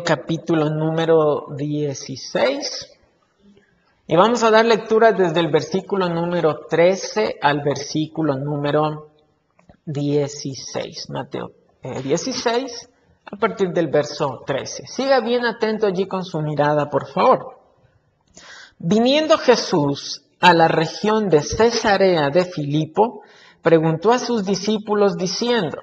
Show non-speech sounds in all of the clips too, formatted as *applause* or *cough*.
Capítulo número 16. Y vamos a dar lectura desde el versículo número 13 al versículo número 16. Mateo 16 eh, a partir del verso 13. Siga bien atento allí con su mirada, por favor. Viniendo Jesús a la región de Cesarea de Filipo, preguntó a sus discípulos diciendo,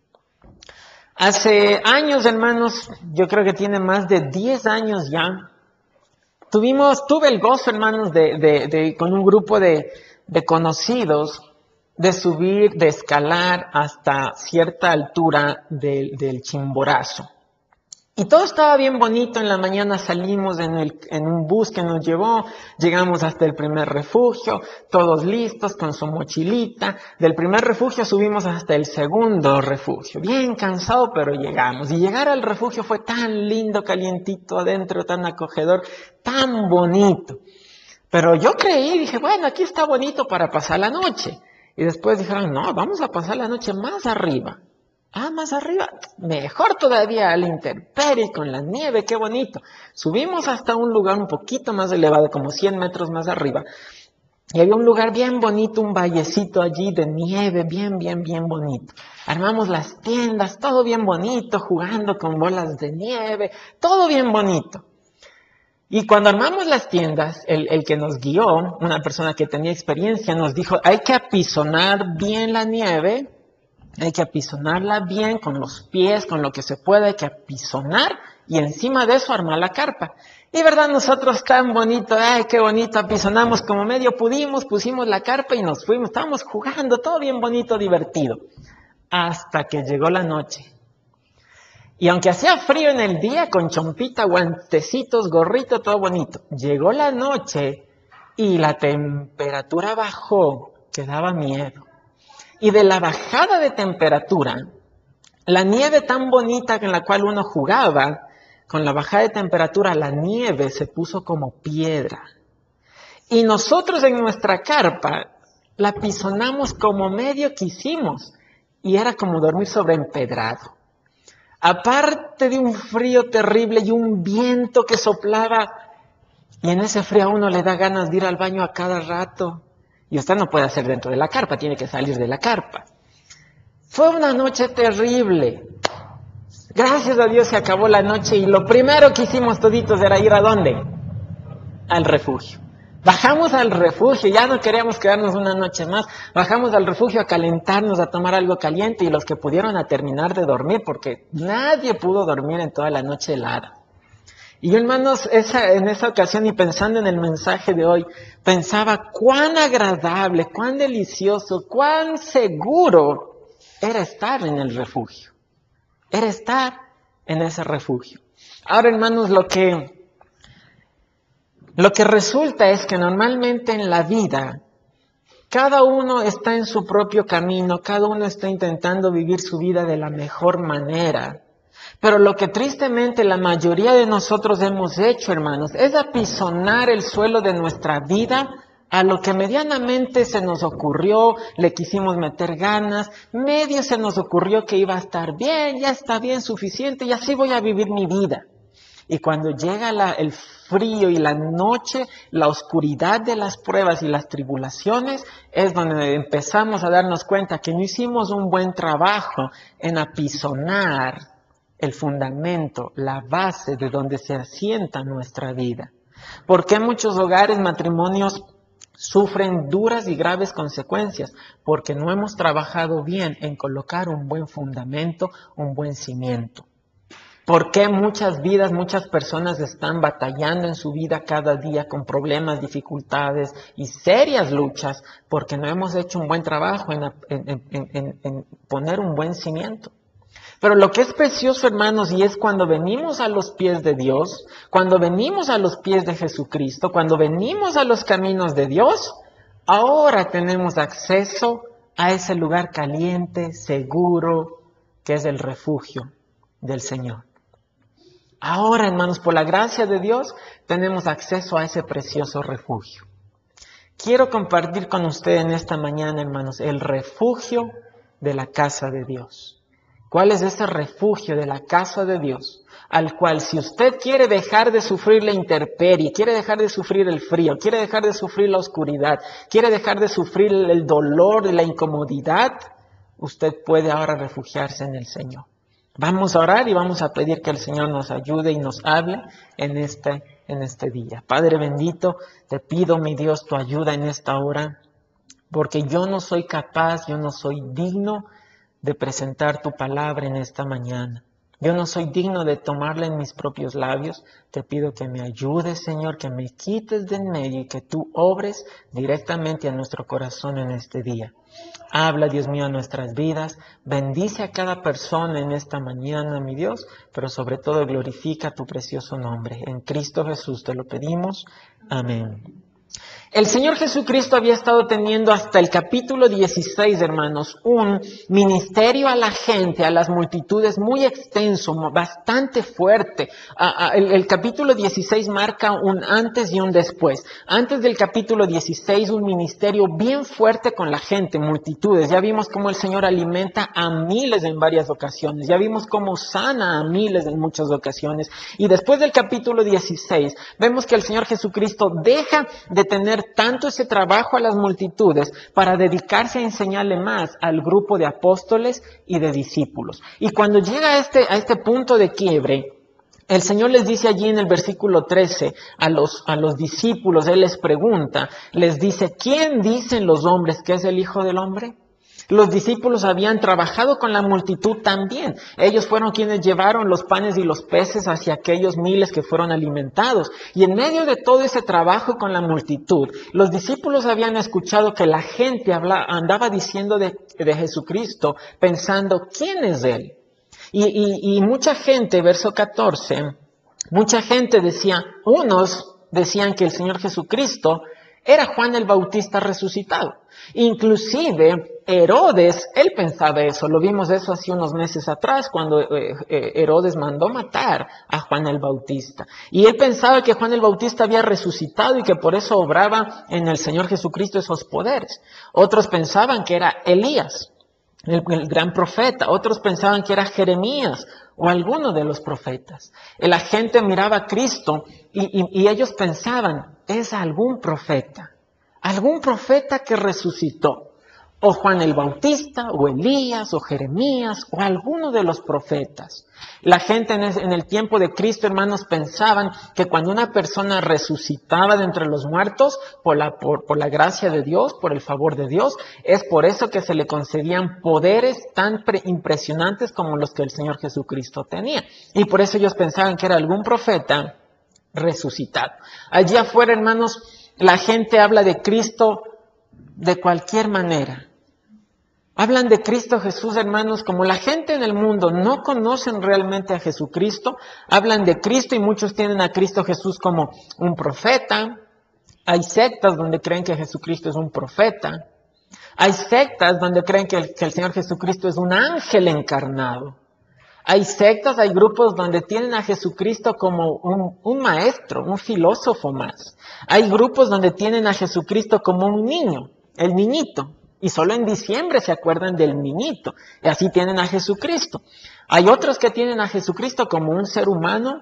Hace años, hermanos, yo creo que tiene más de 10 años ya, tuvimos, tuve el gozo, hermanos, de, con un grupo de, conocidos, de subir, de escalar hasta cierta altura del Chimborazo. Y todo estaba bien bonito, en la mañana salimos en, un bus que nos llevó, llegamos hasta el primer refugio, todos listos con su mochilita, del primer refugio subimos hasta el segundo refugio, bien cansado pero llegamos. Y llegar al refugio fue tan lindo, calientito adentro, tan acogedor, tan bonito. Pero yo creí, dije, bueno, aquí está bonito para pasar la noche. Y después dijeron, no, vamos a pasar la noche más arriba. Ah, más arriba, mejor todavía al intemperie, con la nieve, qué bonito. Subimos hasta un lugar un poquito más elevado, como 100 metros más arriba. Y había un lugar bien bonito, un vallecito allí de nieve, bien, bien, bien bonito. Armamos las tiendas, todo bien bonito, jugando con bolas de nieve, todo bien bonito. Y cuando armamos las tiendas, el, el, que nos guió, una persona que tenía experiencia, nos dijo, hay que apisonar bien la nieve hay que apisonarla bien con los pies, con lo que se puede, hay que apisonar y encima de eso armar la carpa. Y verdad, nosotros tan bonito, ay, qué bonito, apisonamos como medio pudimos, pusimos la carpa y nos fuimos, estábamos jugando, todo bien bonito, divertido. Hasta que llegó la noche. Y aunque hacía frío en el día, con chompita, guantecitos, gorrito, todo bonito, llegó la noche y la temperatura bajó, que daba miedo y de la bajada de temperatura, la nieve tan bonita en la cual uno jugaba, con la bajada de temperatura la nieve se puso como piedra. Y nosotros en nuestra carpa la pisonamos como medio quisimos y era como dormir sobre empedrado. Aparte de un frío terrible y un viento que soplaba, y en ese frío a uno le da ganas de ir al baño a cada rato. Y usted no puede hacer dentro de la carpa, tiene que salir de la carpa. Fue una noche terrible. Gracias a Dios se acabó la noche y lo primero que hicimos toditos era ir a dónde? Al refugio. Bajamos al refugio, ya no queríamos quedarnos una noche más. Bajamos al refugio a calentarnos, a tomar algo caliente y los que pudieron a terminar de dormir, porque nadie pudo dormir en toda la noche helada. Y hermanos, en esa ocasión y pensando en el mensaje de hoy, pensaba cuán agradable, cuán delicioso, cuán seguro era estar en el refugio. Era estar en ese refugio. Ahora, hermanos, lo que, lo que resulta es que normalmente en la vida, cada uno está en su propio camino, cada uno está intentando vivir su vida de la mejor manera. Pero lo que tristemente la mayoría de nosotros hemos hecho, hermanos, es apisonar el suelo de nuestra vida a lo que medianamente se nos ocurrió, le quisimos meter ganas, medio se nos ocurrió que iba a estar bien, ya está bien suficiente y así voy a vivir mi vida. Y cuando llega el frío y la noche, la oscuridad de las pruebas y las tribulaciones, es donde empezamos a darnos cuenta que no hicimos un buen trabajo en apisonar el fundamento, la base de donde se asienta nuestra vida. ¿Por qué muchos hogares, matrimonios sufren duras y graves consecuencias? Porque no hemos trabajado bien en colocar un buen fundamento, un buen cimiento. ¿Por qué muchas vidas, muchas personas están batallando en su vida cada día con problemas, dificultades y serias luchas? Porque no hemos hecho un buen trabajo en, en poner un buen cimiento. Pero lo que es precioso, hermanos, y es cuando venimos a los pies de Dios, cuando venimos a los pies de Jesucristo, cuando venimos a los caminos de Dios, ahora tenemos acceso a ese lugar caliente, seguro, que es el refugio del Señor. Ahora, hermanos, por la gracia de Dios, tenemos acceso a ese precioso refugio. Quiero compartir con ustedes en esta mañana, hermanos, el refugio de la casa de Dios. ¿Cuál es ese refugio de la casa de Dios? Al cual si usted quiere dejar de sufrir la intemperie, quiere dejar de sufrir el frío, quiere dejar de sufrir la oscuridad, quiere dejar de sufrir el dolor y la incomodidad, usted puede ahora refugiarse en el Señor. Vamos a orar y vamos a pedir que el Señor nos ayude y nos hable en este, en este día. Padre bendito, te pido, mi Dios, tu ayuda en esta hora, porque yo no soy capaz, yo no soy digno de presentar tu palabra en esta mañana. Yo no soy digno de tomarla en mis propios labios. Te pido que me ayudes, Señor, que me quites de en medio y que tú obres directamente a nuestro corazón en este día. Habla, Dios mío, a nuestras vidas. Bendice a cada persona en esta mañana, mi Dios, pero sobre todo glorifica tu precioso nombre. En Cristo Jesús te lo pedimos. Amén. El Señor Jesucristo había estado teniendo hasta el capítulo 16, hermanos, un ministerio a la gente, a las multitudes muy extenso, bastante fuerte. El, capítulo 16 marca un antes y un después. Antes del capítulo 16, un ministerio bien fuerte con la gente, multitudes. Ya vimos cómo el Señor alimenta a miles en varias ocasiones. Ya vimos cómo sana a miles en muchas ocasiones. Y después del capítulo 16, vemos que el Señor Jesucristo deja de tener tanto ese trabajo a las multitudes para dedicarse a enseñarle más al grupo de apóstoles y de discípulos. Y cuando llega a este, a este punto de quiebre, el Señor les dice allí en el versículo 13 a los, a los discípulos, Él les pregunta, les dice, ¿quién dicen los hombres que es el Hijo del Hombre? Los discípulos habían trabajado con la multitud también. Ellos fueron quienes llevaron los panes y los peces hacia aquellos miles que fueron alimentados. Y en medio de todo ese trabajo con la multitud, los discípulos habían escuchado que la gente andaba diciendo de, Jesucristo, pensando, ¿quién es Él? Y, y mucha gente, verso 14, mucha gente decía, unos decían que el Señor Jesucristo era Juan el Bautista resucitado. Inclusive Herodes, él pensaba eso, lo vimos eso hace unos meses atrás cuando eh, eh, Herodes mandó matar a Juan el Bautista. Y él pensaba que Juan el Bautista había resucitado y que por eso obraba en el Señor Jesucristo esos poderes. Otros pensaban que era Elías, el, gran profeta. Otros pensaban que era Jeremías o alguno de los profetas. La gente miraba a Cristo y ellos pensaban, es algún profeta, algún profeta que resucitó o Juan el Bautista, o Elías, o Jeremías, o alguno de los profetas. La gente en el tiempo de Cristo, hermanos, pensaban que cuando una persona resucitaba de entre los muertos, por la, por, la gracia de Dios, por el favor de Dios, es por eso que se le concedían poderes tan impresionantes como los que el Señor Jesucristo tenía. Y por eso ellos pensaban que era algún profeta resucitado. Allí afuera, hermanos, la gente habla de Cristo de cualquier manera. Hablan de Cristo Jesús, hermanos, como la gente en el mundo no conocen realmente a Jesucristo, hablan de Cristo y muchos tienen a Cristo Jesús como un profeta. Hay sectas donde creen que Jesucristo es un profeta. Hay sectas donde creen que el, Señor Jesucristo es un ángel encarnado. Hay sectas, hay grupos donde tienen a Jesucristo como un, maestro, un filósofo más. Hay grupos donde tienen a Jesucristo como un niño, el niñito. Y solo en diciembre se acuerdan del niñito. Y así tienen a Jesucristo. Hay otros que tienen a Jesucristo como un ser humano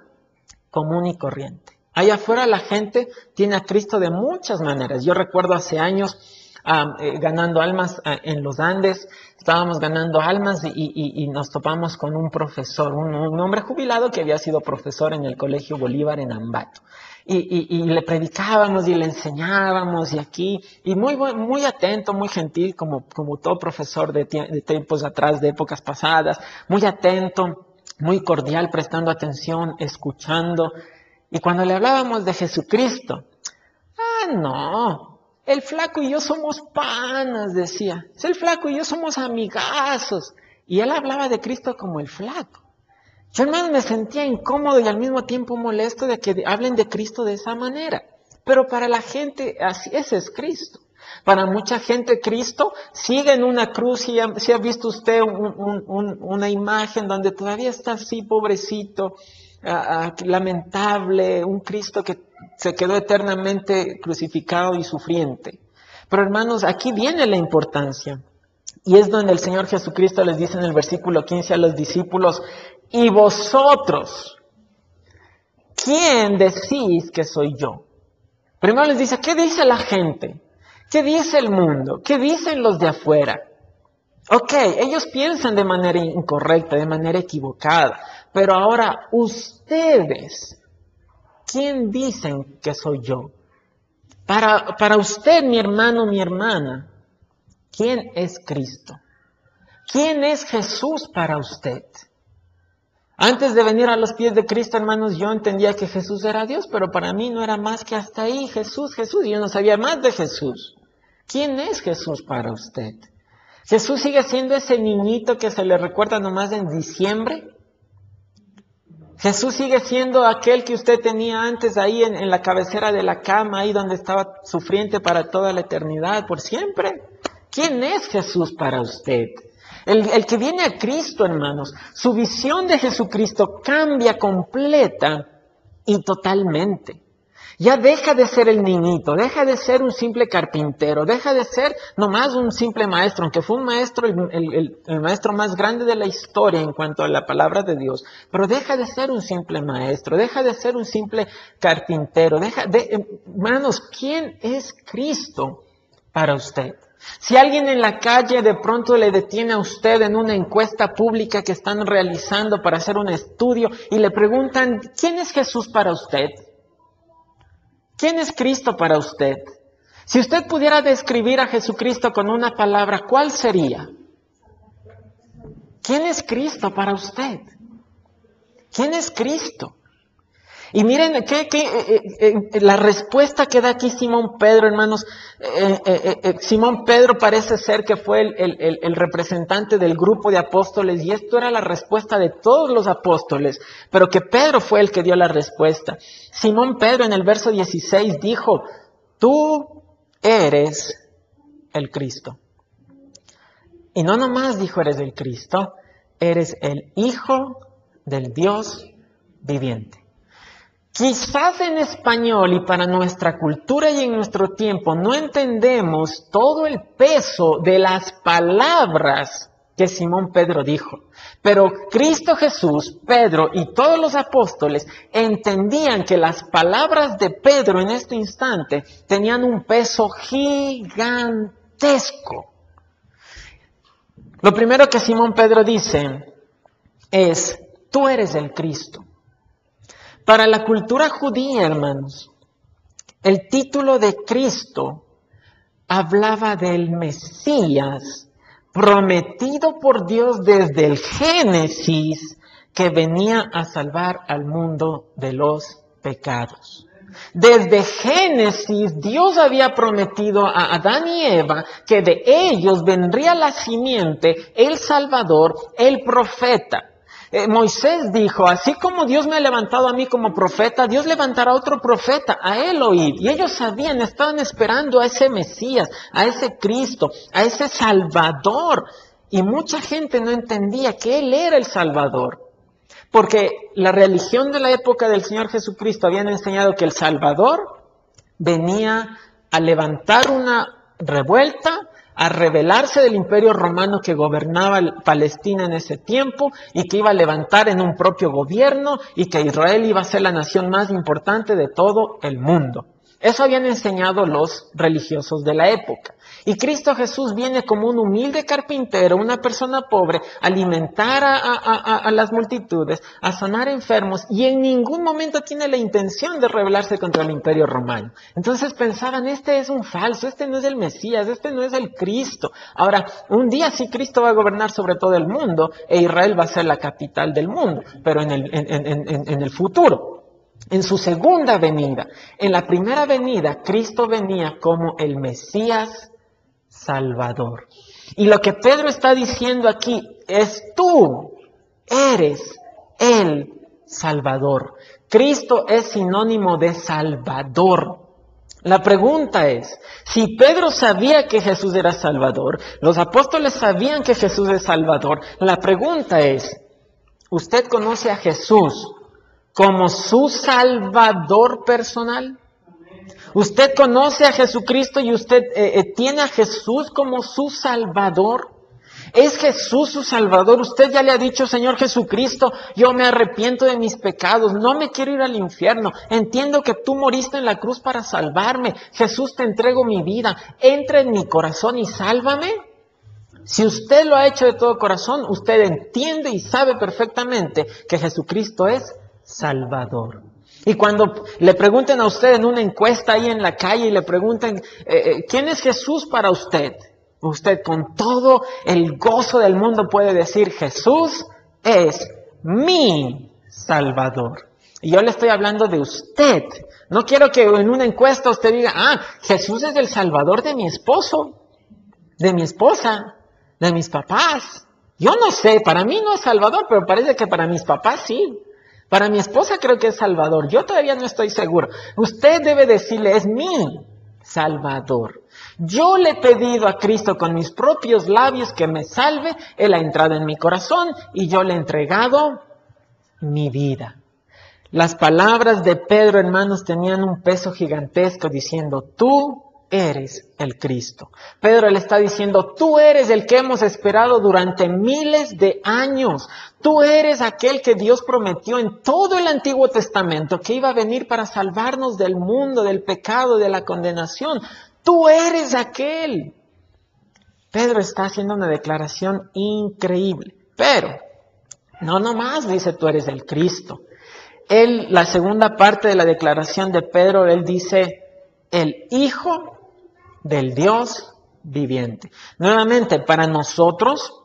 común y corriente. Allá afuera la gente tiene a Cristo de muchas maneras. Yo recuerdo hace años eh, ganando almas ah, en los Andes, estábamos ganando almas y, nos topamos con un profesor, un, un, hombre jubilado que había sido profesor en el Colegio Bolívar en Ambato y, le predicábamos y le enseñábamos y aquí, y muy, muy atento, muy gentil, como, como todo profesor de, de tiempos atrás, de épocas pasadas, muy atento, muy cordial, prestando atención, escuchando. Y cuando le hablábamos de Jesucristo, ah, no, el flaco y yo somos panas, decía. El flaco y yo somos amigazos. Y él hablaba de Cristo como el flaco. Yo, hermano, me sentía incómodo y al mismo tiempo molesto de que hablen de Cristo de esa manera. Pero para la gente, así ese es Cristo. Para mucha gente Cristo sigue en una cruz, y si ha visto usted una imagen donde todavía está así pobrecito, lamentable, un Cristo que se quedó eternamente crucificado y sufriente. Pero hermanos, aquí viene la importancia. Y es donde el Señor Jesucristo les dice en el versículo 15 a los discípulos, y vosotros, ¿quién decís que soy yo? Primero les dice, ¿qué dice la gente? ¿Qué dice el mundo? ¿Qué dicen los de afuera? Ok, ellos piensan de manera incorrecta, de manera equivocada, pero ahora ustedes, ¿quién dicen que soy yo? Para, para usted, mi hermano, mi hermana, ¿quién es Cristo? ¿Quién es Jesús para usted? Antes de venir a los pies de Cristo, hermanos, yo entendía que Jesús era Dios, pero para mí no era más que hasta ahí Jesús, Jesús. Yo no sabía más de Jesús. ¿Quién es Jesús para usted? ¿Jesús sigue siendo ese niñito que se le recuerda nomás en diciembre? Jesús sigue siendo aquel que usted tenía antes ahí en, la cabecera de la cama, ahí donde estaba sufriente para toda la eternidad, por siempre. ¿Quién es Jesús para usted? El, el, que viene a Cristo, hermanos, su visión de Jesucristo cambia completa y totalmente. Ya deja de ser el niñito, deja de ser un simple carpintero, deja de ser nomás un simple maestro, aunque fue un maestro, el, maestro más grande de la historia en cuanto a la palabra de Dios, pero deja de ser un simple maestro, deja de ser un simple carpintero, deja de, hermanos, ¿quién es Cristo para usted? Si alguien en la calle de pronto le detiene a usted en una encuesta pública que están realizando para hacer un estudio y le preguntan, ¿quién es Jesús para usted? ¿Quién es Cristo para usted? Si usted pudiera describir a Jesucristo con una palabra, ¿cuál sería? ¿Quién es Cristo para usted? ¿Quién es Cristo? Y miren que, eh, eh, eh, la respuesta que da aquí Simón Pedro, hermanos. Simón Pedro parece ser que fue el, el, representante del grupo de apóstoles y esto era la respuesta de todos los apóstoles, pero que Pedro fue el que dio la respuesta. Simón Pedro en el verso 16 dijo, tú eres el Cristo. Y no nomás dijo eres el Cristo, eres el Hijo del Dios viviente. Quizás en español y para nuestra cultura y en nuestro tiempo no entendemos todo el peso de las palabras que Simón Pedro dijo. Pero Cristo Jesús, Pedro y todos los apóstoles entendían que las palabras de Pedro en este instante tenían un peso gigantesco. Lo primero que Simón Pedro dice es, tú eres el Cristo. Para la cultura judía, hermanos, el título de Cristo hablaba del Mesías prometido por Dios desde el Génesis que venía a salvar al mundo de los pecados. Desde Génesis Dios había prometido a Adán y Eva que de ellos vendría la simiente, el Salvador, el profeta. Eh, Moisés dijo, así como Dios me ha levantado a mí como profeta, Dios levantará otro profeta, a él oír. Y ellos sabían, estaban esperando a ese Mesías, a ese Cristo, a ese Salvador. Y mucha gente no entendía que Él era el Salvador. Porque la religión de la época del Señor Jesucristo habían enseñado que el Salvador venía a levantar una revuelta, a rebelarse del imperio romano que gobernaba Palestina en ese tiempo y que iba a levantar en un propio gobierno y que Israel iba a ser la nación más importante de todo el mundo. Eso habían enseñado los religiosos de la época. Y Cristo Jesús viene como un humilde carpintero, una persona pobre, a alimentar a, las multitudes, a sanar enfermos y en ningún momento tiene la intención de rebelarse contra el imperio romano. Entonces pensaban, este es un falso, este no es el Mesías, este no es el Cristo. Ahora, un día sí Cristo va a gobernar sobre todo el mundo e Israel va a ser la capital del mundo, pero en el, en el futuro en su segunda venida. En la primera venida, Cristo venía como el Mesías Salvador. Y lo que Pedro está diciendo aquí es tú eres el Salvador. Cristo es sinónimo de Salvador. La pregunta es, si Pedro sabía que Jesús era Salvador, los apóstoles sabían que Jesús es Salvador, la pregunta es, ¿usted conoce a Jesús como su Salvador personal? ¿Usted conoce a Jesucristo y usted eh, eh, tiene a Jesús como su Salvador? ¿Es Jesús su Salvador? Usted ya le ha dicho, Señor Jesucristo, yo me arrepiento de mis pecados, no me quiero ir al infierno, entiendo que tú moriste en la cruz para salvarme, Jesús te entrego mi vida, entra en mi corazón y sálvame. Si usted lo ha hecho de todo corazón, usted entiende y sabe perfectamente que Jesucristo es Salvador. Y cuando le pregunten a usted en una encuesta ahí en la calle y le pregunten, eh, eh, ¿quién es Jesús para usted? Usted con todo el gozo del mundo puede decir, Jesús es mi Salvador. Y yo le estoy hablando de usted. No quiero que en una encuesta usted diga, ah, Jesús es el Salvador de mi esposo, de mi esposa, de mis papás. Yo no sé, para mí no es Salvador, pero parece que para mis papás sí. Para mi esposa creo que es Salvador. Yo todavía no estoy seguro. Usted debe decirle, es mi Salvador. Yo le he pedido a Cristo con mis propios labios que me salve, Él ha entrado en mi corazón y yo le he entregado mi vida. Las palabras de Pedro, hermanos, tenían un peso gigantesco diciendo, tú eres el Cristo. Pedro le está diciendo, tú eres el que hemos esperado durante miles de años. Tú eres aquel que Dios prometió en todo el Antiguo Testamento que iba a venir para salvarnos del mundo, del pecado, de la condenación. Tú eres aquel. Pedro está haciendo una declaración increíble, pero no nomás dice tú eres el Cristo. Él, la segunda parte de la declaración de Pedro, él dice el Hijo del Dios viviente. Nuevamente, para nosotros,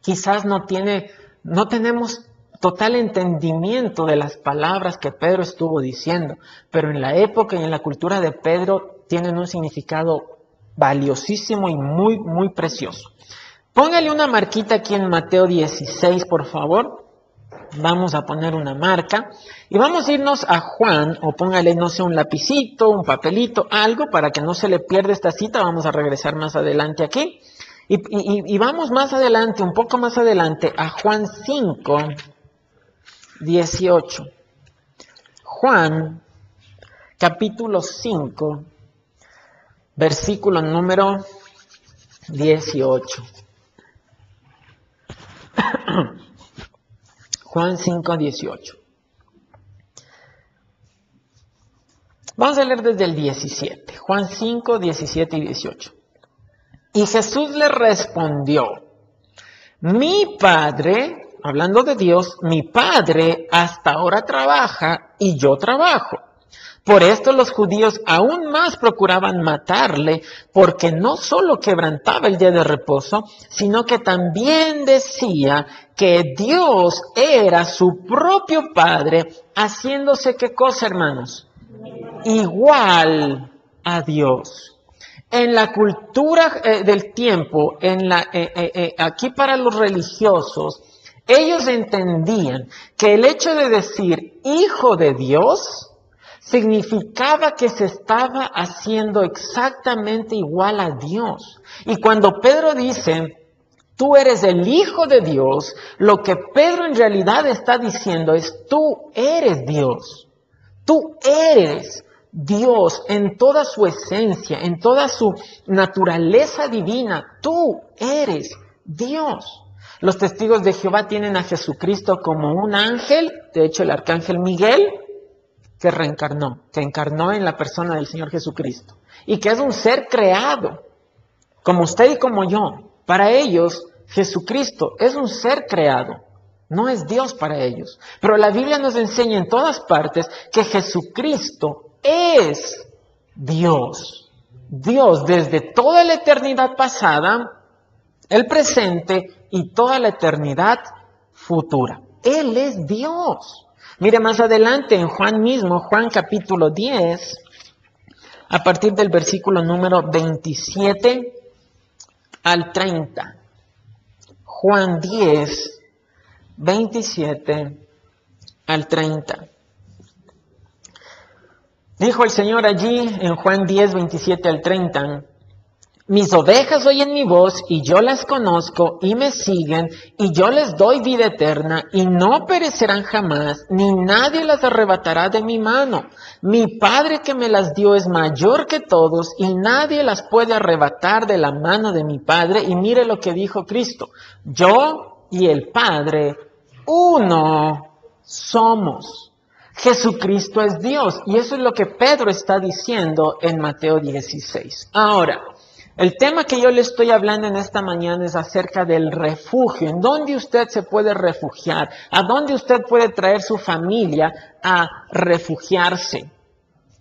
quizás no tiene, no tenemos total entendimiento de las palabras que Pedro estuvo diciendo, pero en la época y en la cultura de Pedro tienen un significado valiosísimo y muy, muy precioso. Póngale una marquita aquí en Mateo 16, por favor. Vamos a poner una marca y vamos a irnos a Juan, o póngale, no sé, un lapicito, un papelito, algo para que no se le pierda esta cita. Vamos a regresar más adelante aquí. Y, vamos más adelante, un poco más adelante, a Juan 5, 18. Juan, capítulo 5, versículo número 18. *clears throat* Juan 5, 18. Vamos a leer desde el 17. Juan 5, 17 y 18. Y Jesús le respondió, mi Padre, hablando de Dios, mi Padre hasta ahora trabaja y yo trabajo. Por esto los judíos aún más procuraban matarle, porque no solo quebrantaba el día de reposo, sino que también decía que Dios era su propio Padre, haciéndose qué cosa, hermanos? Igual a Dios. En la cultura eh, del tiempo, en la, eh, eh, aquí para los religiosos, ellos entendían que el hecho de decir hijo de Dios, significaba que se estaba haciendo exactamente igual a Dios. Y cuando Pedro dice, tú eres el Hijo de Dios, lo que Pedro en realidad está diciendo es, tú eres Dios. Tú eres Dios en toda su esencia, en toda su naturaleza divina. Tú eres Dios. Los testigos de Jehová tienen a Jesucristo como un ángel, de hecho el arcángel Miguel, que reencarnó, que encarnó en la persona del Señor Jesucristo y que es un ser creado, como usted y como yo. Para ellos, Jesucristo es un ser creado, no es Dios para ellos. Pero la Biblia nos enseña en todas partes que Jesucristo es Dios. Dios desde toda la eternidad pasada, el presente y toda la eternidad futura. Él es Dios. Mire más adelante en Juan mismo, Juan capítulo 10, a partir del versículo número 27 al 30. Juan 10, 27 al 30. Dijo el Señor allí en Juan 10, 27 al 30, mis ovejas oyen mi voz y yo las conozco y me siguen y yo les doy vida eterna y no perecerán jamás, ni nadie las arrebatará de mi mano. Mi Padre que me las dio es mayor que todos y nadie las puede arrebatar de la mano de mi Padre. Y mire lo que dijo Cristo, yo y el Padre, uno somos. Jesucristo es Dios y eso es lo que Pedro está diciendo en Mateo 16. Ahora, el tema que yo le estoy hablando en esta mañana es acerca del refugio, en dónde usted se puede refugiar, a dónde usted puede traer su familia a refugiarse.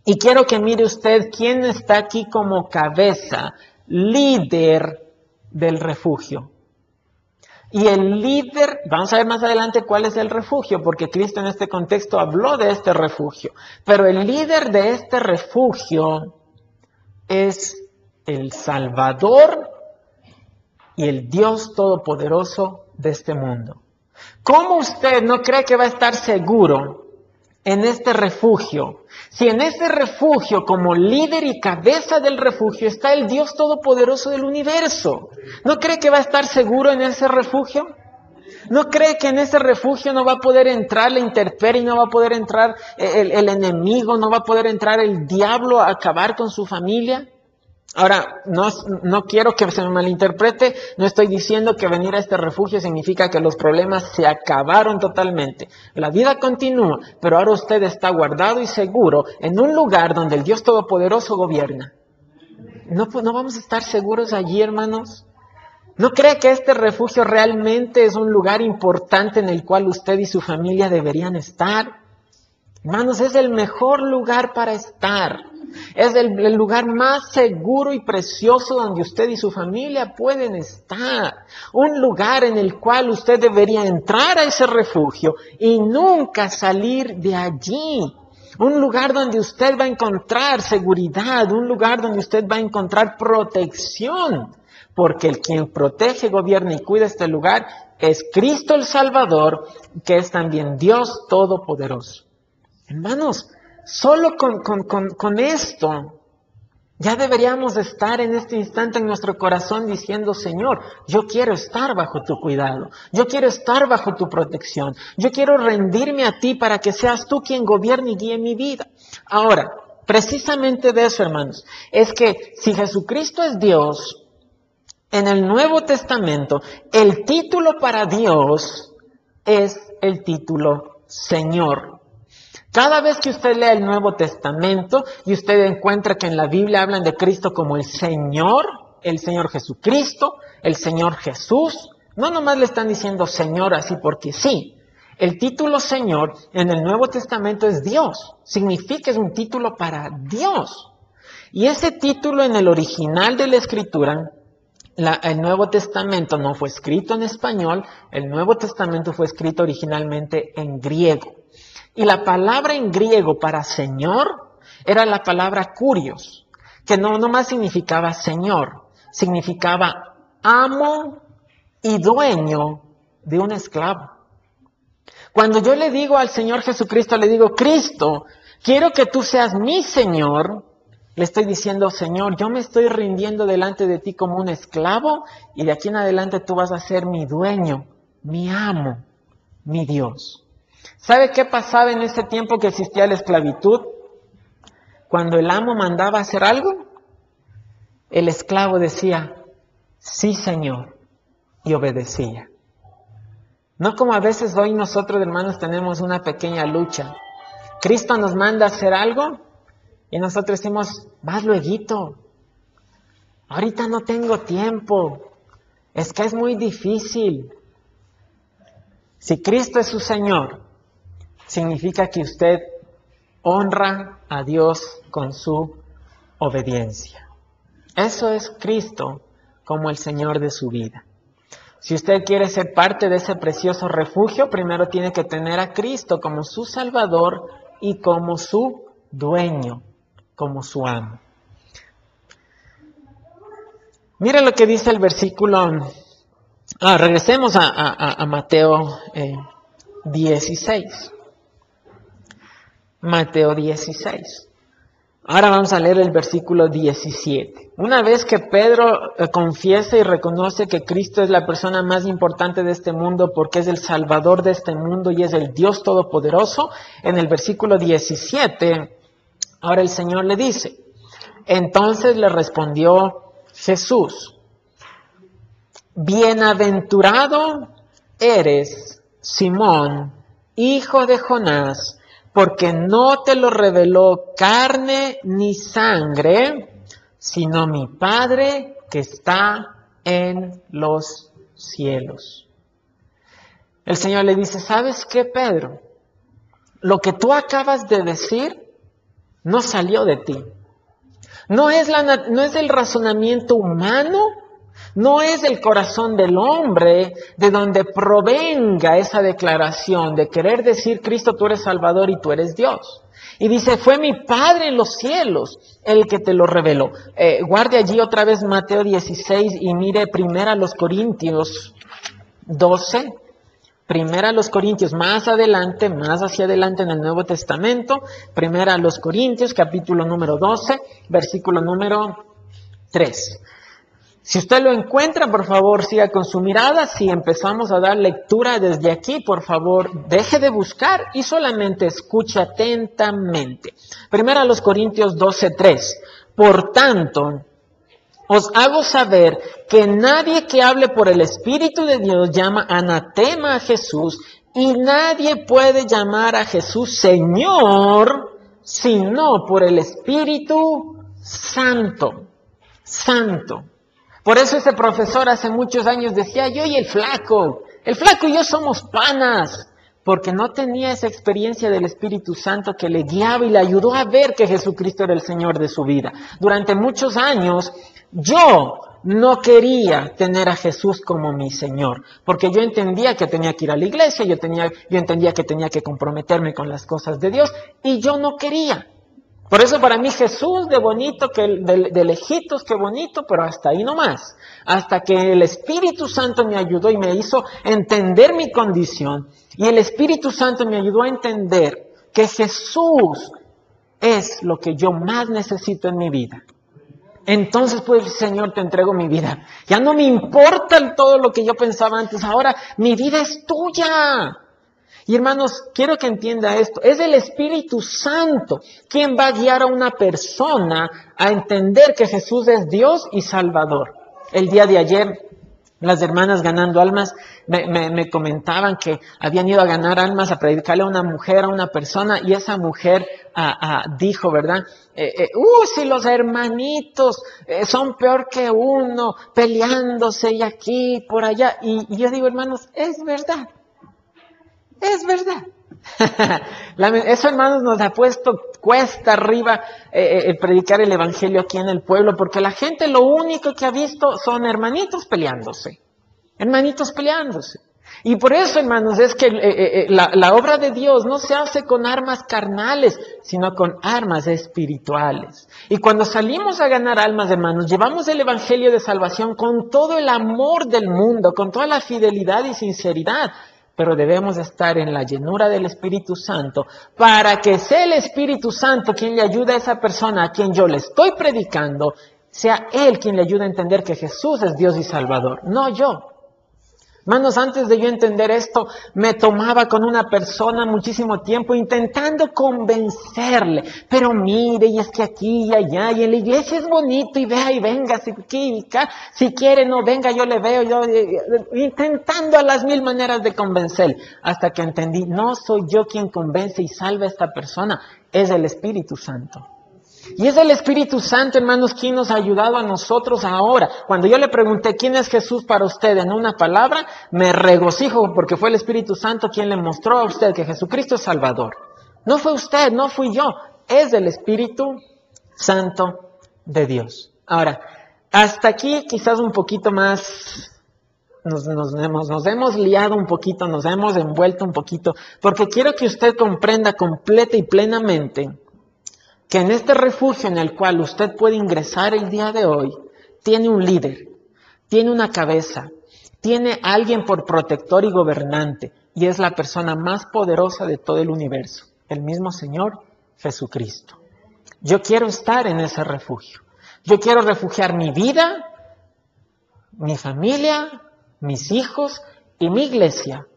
Y quiero que mire usted quién está aquí como cabeza, líder del refugio. Y el líder, vamos a ver más adelante cuál es el refugio, porque Cristo en este contexto habló de este refugio. Pero el líder de este refugio es el Salvador y el Dios Todopoderoso de este mundo. ¿Cómo usted no cree que va a estar seguro en este refugio? Si en este refugio, como líder y cabeza del refugio, está el Dios Todopoderoso del universo, ¿no cree que va a estar seguro en ese refugio? ¿No cree que en ese refugio no va a poder entrar la intemperie, no va a poder entrar el, el enemigo, no va a poder entrar el diablo a acabar con su familia? Ahora, no, no, quiero que se me malinterprete, no estoy diciendo que venir a este refugio significa que los problemas se acabaron totalmente. La vida continúa, pero ahora usted está guardado y seguro en un lugar donde el Dios Todopoderoso gobierna. ¿No, no vamos a estar seguros allí, hermanos? ¿No cree que este refugio realmente es un lugar importante en el cual usted y su familia deberían estar? Hermanos, es el mejor lugar para estar. Es el, lugar más seguro y precioso donde usted y su familia pueden estar. Un lugar en el cual usted debería entrar a ese refugio y nunca salir de allí. Un lugar donde usted va a encontrar seguridad, un lugar donde usted va a encontrar protección, porque el quien protege, gobierna y cuida este lugar es Cristo el Salvador, que es también Dios Todopoderoso. Hermanos, Solo con, esto ya deberíamos estar en este instante en nuestro corazón diciendo, Señor, yo quiero estar bajo tu cuidado, yo quiero estar bajo tu protección, yo quiero rendirme a ti para que seas tú quien gobierne y guíe mi vida. Ahora, precisamente de eso, hermanos, es que si Jesucristo es Dios, en el Nuevo Testamento, el título para Dios es el título Señor. Cada vez que usted lea el Nuevo Testamento y usted encuentra que en la Biblia hablan de Cristo como el Señor, el Señor Jesucristo, el Señor Jesús, no nomás le están diciendo Señor así porque sí. El título Señor en el Nuevo Testamento es Dios. Significa es un título para Dios. Y ese título en el original de la Escritura, el Nuevo Testamento no fue escrito en español, el Nuevo Testamento fue escrito originalmente en griego. Y la palabra en griego para Señor era la palabra curios, que no nomás significaba Señor, significaba amo y dueño de un esclavo. Cuando yo le digo al Señor Jesucristo, le digo, Cristo, quiero que tú seas mi Señor, le estoy diciendo, Señor, yo me estoy rindiendo delante de ti como un esclavo y de aquí en adelante tú vas a ser mi dueño, mi amo, mi Dios. ¿Sabe qué pasaba en ese tiempo que existía la esclavitud? Cuando el amo mandaba hacer algo, el esclavo decía, sí señor, y obedecía. No como a veces hoy nosotros hermanos tenemos una pequeña lucha. Cristo nos manda a hacer algo y nosotros decimos, más luego. Ahorita no tengo tiempo. Es que es muy difícil. Si Cristo es su Señor, significa que usted honra a Dios con su obediencia. Eso es Cristo como el Señor de su vida. Si usted quiere ser parte de ese precioso refugio, primero tiene que tener a Cristo como su Salvador y como su dueño, como su amo. Mira lo que dice el versículo. Ah, regresemos a, Mateo 16. Mateo 16. Ahora vamos a leer el versículo 17. Una vez que Pedro eh, confiesa y reconoce que Cristo es la persona más importante de este mundo porque es el Salvador de este mundo y es el Dios Todopoderoso, en el versículo 17, ahora el Señor le dice, entonces le respondió Jesús, bienaventurado eres, Simón, hijo de Jonás, porque no te lo reveló carne ni sangre, sino mi Padre que está en los cielos. El Señor le dice, ¿sabes qué, Pedro? Lo que tú acabas de decir no salió de ti. No es, la, no es el razonamiento humano no es el corazón del hombre de donde provenga esa declaración de querer decir, Cristo, tú eres Salvador y tú eres Dios. Y dice, fue mi Padre en los cielos el que te lo reveló. Eh, guarde allí otra vez Mateo 16 y mire primero a los Corintios 12. Primera a los Corintios, más adelante, más hacia adelante en el Nuevo Testamento. Primera a los Corintios, capítulo número 12, versículo número 3. Si usted lo encuentra, por favor, siga con su mirada. Si empezamos a dar lectura desde aquí, por favor, deje de buscar y solamente escuche atentamente. Primero a los Corintios 12:3. Por tanto, os hago saber que nadie que hable por el Espíritu de Dios llama anatema a Jesús y nadie puede llamar a Jesús Señor sino por el Espíritu Santo. Santo. Por eso ese profesor hace muchos años decía, yo y el flaco, el flaco y yo somos panas, porque no tenía esa experiencia del Espíritu Santo que le guiaba y le ayudó a ver que Jesucristo era el Señor de su vida. Durante muchos años yo no quería tener a Jesús como mi Señor, porque yo entendía que tenía que ir a la iglesia, yo, tenía, yo entendía que tenía que comprometerme con las cosas de Dios y yo no quería. Por eso para mí Jesús de bonito, que de, de lejitos, qué bonito, pero hasta ahí nomás. Hasta que el Espíritu Santo me ayudó y me hizo entender mi condición. Y el Espíritu Santo me ayudó a entender que Jesús es lo que yo más necesito en mi vida. Entonces, pues, Señor, te entrego mi vida. Ya no me importa todo lo que yo pensaba antes. Ahora mi vida es tuya. Y hermanos, quiero que entienda esto. Es el Espíritu Santo quien va a guiar a una persona a entender que Jesús es Dios y Salvador. El día de ayer, las hermanas ganando almas me, comentaban que habían ido a ganar almas, a predicarle a una mujer, a una persona, y esa mujer ah, ah, dijo, ¿verdad? Eh, eh, uh, si los hermanitos eh, son peor que uno, peleándose y aquí, por allá. y yo digo, hermanos, es verdad. Es verdad. *laughs* Eso, hermanos, nos ha puesto cuesta arriba eh, eh, predicar el Evangelio aquí en el pueblo, porque la gente lo único que ha visto son hermanitos peleándose. Hermanitos peleándose. Y por eso, hermanos, es que eh, la, la, obra de Dios no se hace con armas carnales, sino con armas espirituales. Y cuando salimos a ganar almas, hermanos, llevamos el Evangelio de salvación con todo el amor del mundo, con toda la fidelidad y sinceridad, pero debemos estar en la llenura del Espíritu Santo para que sea el Espíritu Santo quien le ayude a esa persona a quien yo le estoy predicando, sea Él quien le ayude a entender que Jesús es Dios y Salvador, no yo. Hermanos, antes de yo entender esto, me tomaba con una persona muchísimo tiempo intentando convencerle. Pero mire, y es que aquí y allá, y en la iglesia es bonito, y vea y venga, si, si quiere no venga, yo le veo, yo intentando a las mil maneras de convencer. Hasta que entendí, no soy yo quien convence y salva a esta persona, es el Espíritu Santo. Y es el Espíritu Santo, hermanos, quien nos ha ayudado a nosotros ahora. Cuando yo le pregunté quién es Jesús para usted en una palabra, me regocijo porque fue el Espíritu Santo quien le mostró a usted que Jesucristo es Salvador. No fue usted, no fui yo, es el Espíritu Santo de Dios. Ahora, hasta aquí quizás un poquito más nos, hemos, nos, hemos, liado un poquito, nos hemos envuelto un poquito, porque quiero que usted comprenda completa y plenamente que en este refugio en el cual usted puede ingresar el día de hoy, tiene un líder, tiene una cabeza, tiene alguien por protector y gobernante, y es la persona más poderosa de todo el universo, el mismo Señor Jesucristo. Yo quiero estar en ese refugio. Yo quiero refugiar mi vida, mi familia, mis hijos y mi iglesia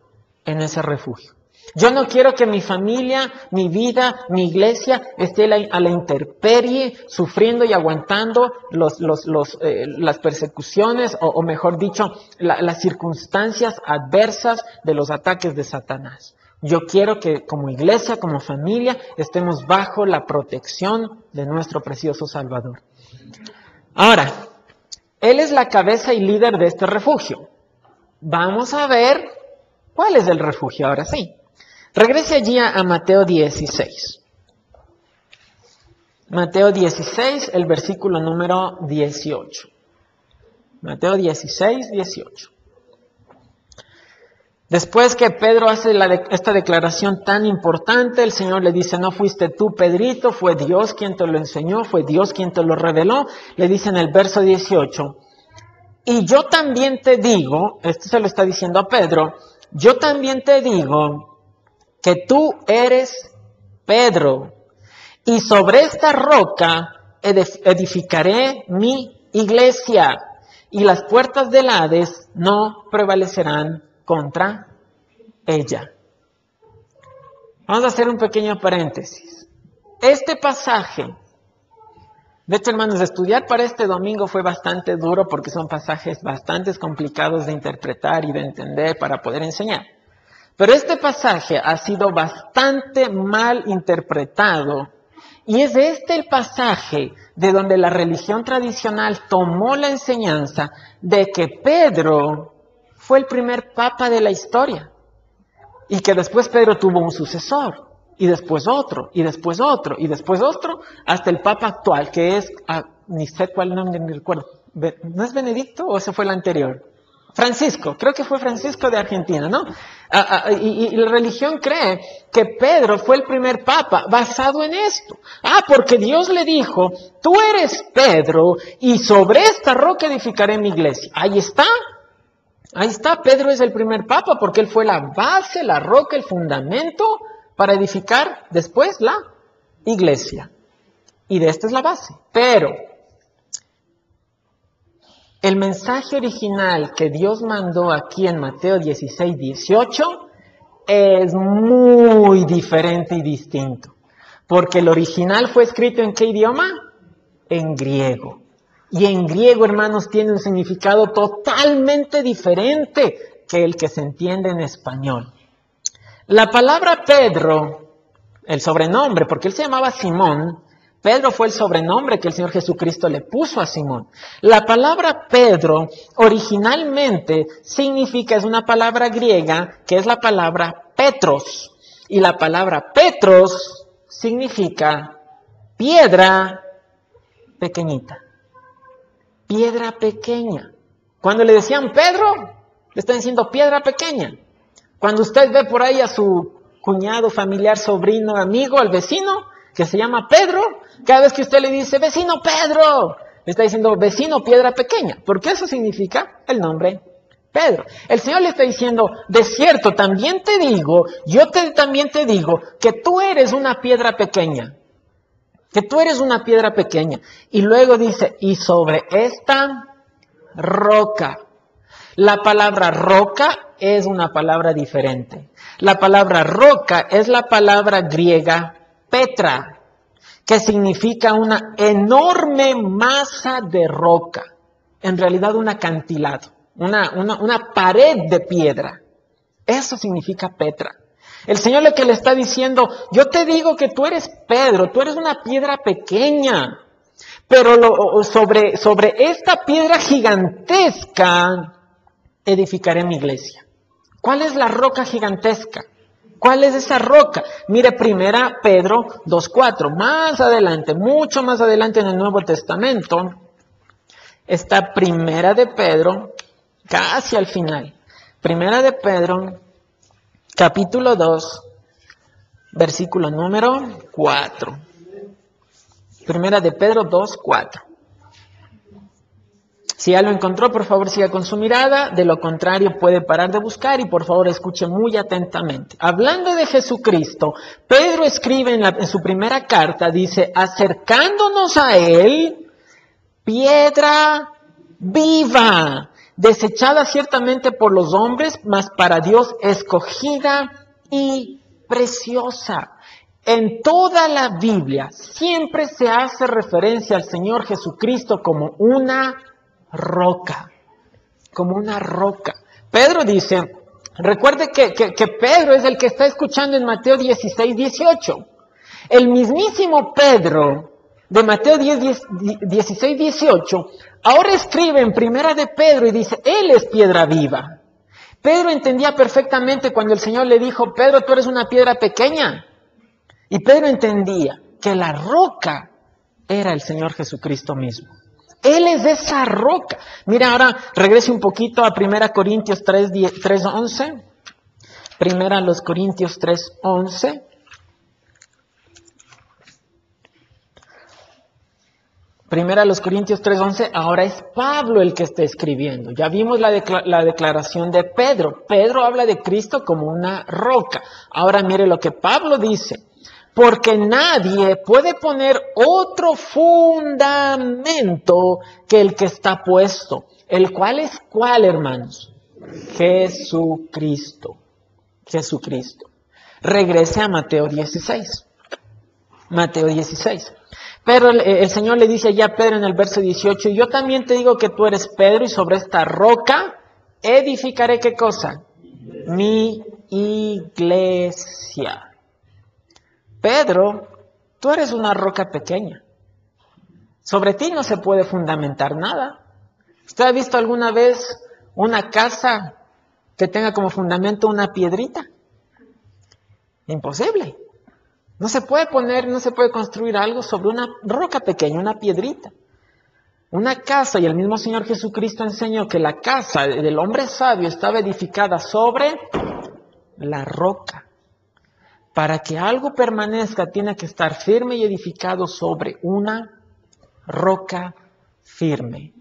en ese refugio. Yo no quiero que mi familia, mi vida, mi iglesia esté a la intemperie, sufriendo y aguantando eh, las persecuciones, o, mejor dicho, las circunstancias adversas de los ataques de Satanás. Yo quiero que como iglesia, como familia, estemos bajo la protección de nuestro precioso Salvador. Ahora, Él es la cabeza y líder de este refugio. Vamos a ver cuál es el refugio ahora sí. Regrese allí a, Mateo 16. Mateo 16, el versículo número 18. Mateo 16, 18. Después que Pedro hace esta declaración tan importante, el Señor le dice, no fuiste tú, Pedrito, fue Dios quien te lo enseñó, fue Dios quien te lo reveló. Le dice en el verso 18, y yo también te digo, esto se lo está diciendo a Pedro, yo también te digo que tú eres Pedro, y sobre esta roca edificaré mi iglesia, y las puertas del Hades no prevalecerán contra ella. Vamos a hacer un pequeño paréntesis. Este pasaje, de hecho hermanos, estudiar para este domingo fue bastante duro porque son pasajes bastante complicados de interpretar y de entender para poder enseñar. Pero este pasaje ha sido bastante mal interpretado y es este el pasaje de donde la religión tradicional tomó la enseñanza de que Pedro fue el primer papa de la historia y que después Pedro tuvo un sucesor y después otro y después otro y después otro hasta el papa actual que es, ah, ni sé cuál nombre, ni recuerdo, ¿no es Benedicto o ese fue el anterior? Francisco, creo que fue Francisco de Argentina, ¿no? Ah, ah, y, la religión cree que Pedro fue el primer papa basado en esto. Ah, porque Dios le dijo, tú eres Pedro y sobre esta roca edificaré mi iglesia. Ahí está. Ahí está, Pedro es el primer papa porque él fue la base, la roca, el fundamento para edificar después la iglesia. Y de esta es la base. Pero el mensaje original que Dios mandó aquí en Mateo 16, 18 es muy diferente y distinto. Porque el original fue escrito en qué idioma? En griego. Y en griego, hermanos, tiene un significado totalmente diferente que el que se entiende en español. La palabra Pedro, el sobrenombre, porque él se llamaba Simón, Pedro fue el sobrenombre que el Señor Jesucristo le puso a Simón. La palabra Pedro originalmente significa, es una palabra griega que es la palabra Petros. Y la palabra Petros significa piedra pequeñita. Piedra pequeña. Cuando le decían Pedro, le están diciendo piedra pequeña. Cuando usted ve por ahí a su cuñado, familiar, sobrino, amigo, al vecino, que se llama Pedro, cada vez que usted le dice, vecino Pedro, le está diciendo vecino piedra pequeña, porque eso significa el nombre Pedro. El Señor le está diciendo, de cierto, también te digo, yo te, también te digo, que tú eres una piedra pequeña, que tú eres una piedra pequeña. Y luego dice, y sobre esta roca, la palabra roca es una palabra diferente. La palabra roca es la palabra griega Petra, que significa una enorme masa de roca, en realidad un acantilado, una, una, pared de piedra. Eso significa Petra. El Señor lo que le está diciendo, yo te digo que tú eres Pedro, tú eres una piedra pequeña, pero sobre, sobre esta piedra gigantesca edificaré mi iglesia. ¿Cuál es la roca gigantesca? ¿Cuál es esa roca? Mire, primera Pedro 2.4. Más adelante, mucho más adelante en el Nuevo Testamento, está primera de Pedro, casi al final. Primera de Pedro, capítulo 2, versículo número 4. Primera de Pedro 2.4. Si ya lo encontró, por favor siga con su mirada, de lo contrario puede parar de buscar y por favor escuche muy atentamente. Hablando de Jesucristo, Pedro escribe en, en su primera carta, dice, acercándonos a Él, piedra viva, desechada ciertamente por los hombres, mas para Dios escogida y preciosa. En toda la Biblia siempre se hace referencia al Señor Jesucristo como una roca, como una roca. Pedro dice, recuerde que, Pedro es el que está escuchando en Mateo 16, 18. El mismísimo Pedro de Mateo 10, 16, 18, ahora escribe en primera de Pedro y dice, Él es piedra viva. Pedro entendía perfectamente cuando el Señor le dijo, Pedro, tú eres una piedra pequeña. Y Pedro entendía que la roca era el Señor Jesucristo mismo. Él es esa roca. Mira, ahora regrese un poquito a 1 Corintios 3, 3 11. Primera los Corintios 3, 11. Primera los Corintios 3:11, ahora es Pablo el que está escribiendo. Ya vimos la, declaración de Pedro. Pedro habla de Cristo como una roca. Ahora mire lo que Pablo dice porque nadie puede poner otro fundamento que el que está puesto, el cual es cuál, hermanos? Jesucristo. Jesucristo. Regrese a Mateo 16. Mateo 16. Pero el, Señor le dice ya a Pedro en el verso 18, yo también te digo que tú eres Pedro y sobre esta roca edificaré qué cosa? Mi iglesia. Pedro, tú eres una roca pequeña. Sobre ti no se puede fundamentar nada. ¿Usted ha visto alguna vez una casa que tenga como fundamento una piedrita? Imposible. No se puede poner, no se puede construir algo sobre una roca pequeña, una piedrita. Una casa, y el mismo Señor Jesucristo enseñó que la casa del hombre sabio estaba edificada sobre la roca. Para que algo permanezca tiene que estar firme y edificado sobre una roca firme.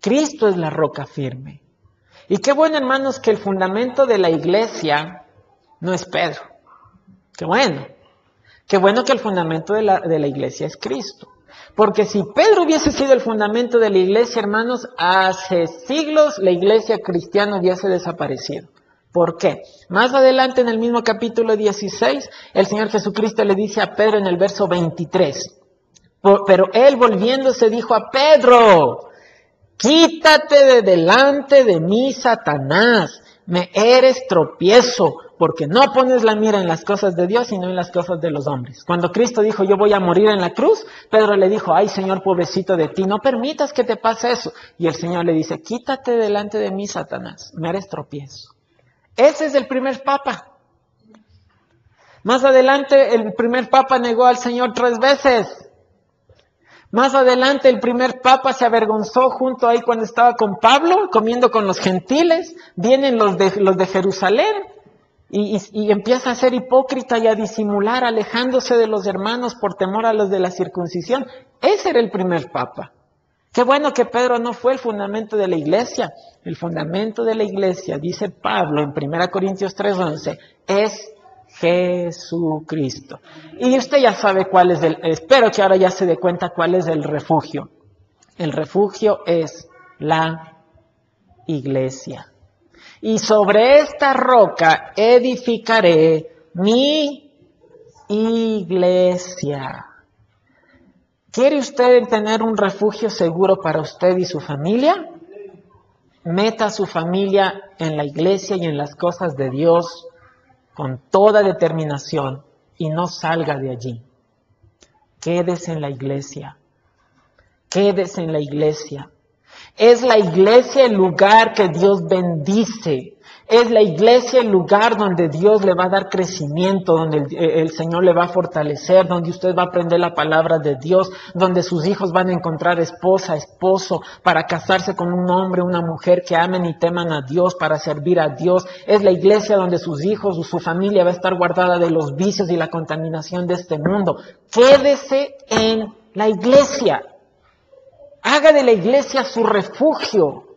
Cristo es la roca firme. Y qué bueno, hermanos, que el fundamento de la iglesia no es Pedro. Qué bueno. Qué bueno que el fundamento de la, de la iglesia es Cristo. Porque si Pedro hubiese sido el fundamento de la iglesia, hermanos, hace siglos la iglesia cristiana hubiese desaparecido. ¿Por qué? Más adelante en el mismo capítulo 16, el Señor Jesucristo le dice a Pedro en el verso 23, pero él volviéndose dijo a Pedro, quítate de delante de mí, Satanás, me eres tropiezo, porque no pones la mira en las cosas de Dios, sino en las cosas de los hombres. Cuando Cristo dijo, yo voy a morir en la cruz, Pedro le dijo, ay Señor, pobrecito de ti, no permitas que te pase eso. Y el Señor le dice, quítate delante de mí, Satanás, me eres tropiezo. Ese es el primer papa. Más adelante el primer papa negó al Señor tres veces. Más adelante el primer papa se avergonzó junto ahí cuando estaba con Pablo, comiendo con los gentiles. Vienen los de, los de Jerusalén y, y, empieza a ser hipócrita y a disimular, alejándose de los hermanos por temor a los de la circuncisión. Ese era el primer papa. Qué bueno que Pedro no fue el fundamento de la iglesia. El fundamento de la iglesia, dice Pablo en 1 Corintios 3:11, es Jesucristo. Y usted ya sabe cuál es el, espero que ahora ya se dé cuenta cuál es el refugio. El refugio es la iglesia. Y sobre esta roca edificaré mi iglesia. ¿Quiere usted tener un refugio seguro para usted y su familia? Meta a su familia en la iglesia y en las cosas de Dios con toda determinación y no salga de allí. Quédese en la iglesia. Quédese en la iglesia. Es la iglesia el lugar que Dios bendice. Es la iglesia el lugar donde Dios le va a dar crecimiento, donde el, Señor le va a fortalecer, donde usted va a aprender la palabra de Dios, donde sus hijos van a encontrar esposa, esposo, para casarse con un hombre, una mujer que amen y teman a Dios, para servir a Dios. Es la iglesia donde sus hijos su familia va a estar guardada de los vicios y la contaminación de este mundo. Quédese en la iglesia. Haga de la iglesia su refugio.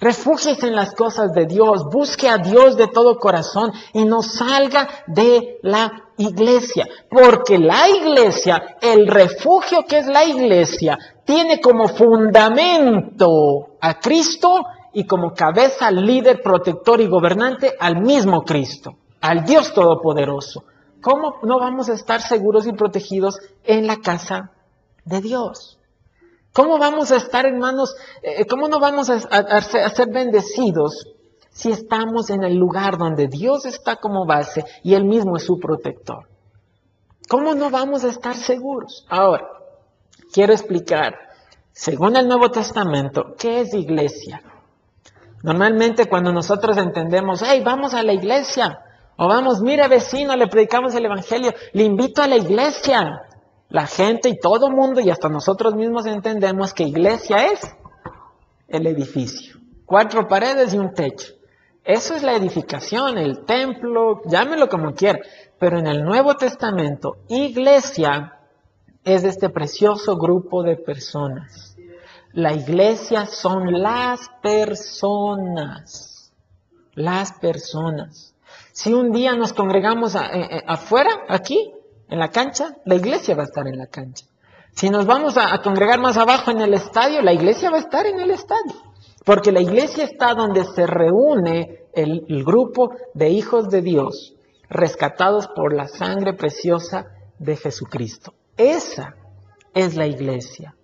Refúgiese en las cosas de Dios, busque a Dios de todo corazón y no salga de la iglesia, porque la iglesia, el refugio que es la iglesia, tiene como fundamento a Cristo y como cabeza, líder, protector y gobernante al mismo Cristo, al Dios Todopoderoso. ¿Cómo no vamos a estar seguros y protegidos en la casa de Dios? ¿Cómo vamos a estar, hermanos? Eh, ¿Cómo no vamos a, ser bendecidos si estamos en el lugar donde Dios está como base y Él mismo es su protector? ¿Cómo no vamos a estar seguros? Ahora, quiero explicar, según el Nuevo Testamento, ¿qué es iglesia? Normalmente cuando nosotros entendemos, hey, vamos a la iglesia, o vamos, mire vecino, le predicamos el Evangelio, le invito a la iglesia la gente y todo mundo y hasta nosotros mismos entendemos que iglesia es el edificio. Cuatro paredes y un techo. Eso es la edificación, el templo, llámelo como quiera. Pero en el Nuevo Testamento, iglesia es este precioso grupo de personas. La iglesia son las personas. Las personas. Si un día nos congregamos eh, eh, afuera, aquí, en la cancha, la iglesia va a estar en la cancha. Si nos vamos a, congregar más abajo en el estadio, la iglesia va a estar en el estadio. Porque la iglesia está donde se reúne el, grupo de hijos de Dios, rescatados por la sangre preciosa de Jesucristo. Esa es la iglesia.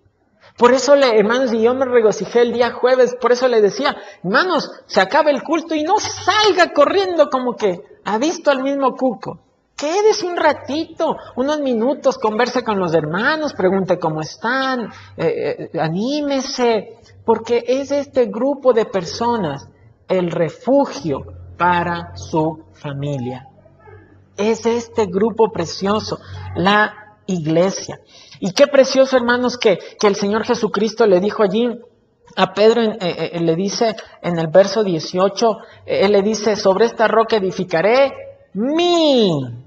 Por eso, le, hermanos, y yo me regocijé el día jueves, por eso le decía, hermanos, se acaba el culto y no salga corriendo como que ha visto al mismo cuco. Quédese un ratito, unos minutos, converse con los hermanos, pregunte cómo están, eh, eh, anímese, porque es este grupo de personas el refugio para su familia. Es este grupo precioso, la iglesia. Y qué precioso, hermanos, que, que el Señor Jesucristo le dijo allí a Pedro, eh, le dice en el verso 18, él le dice, sobre esta roca edificaré mi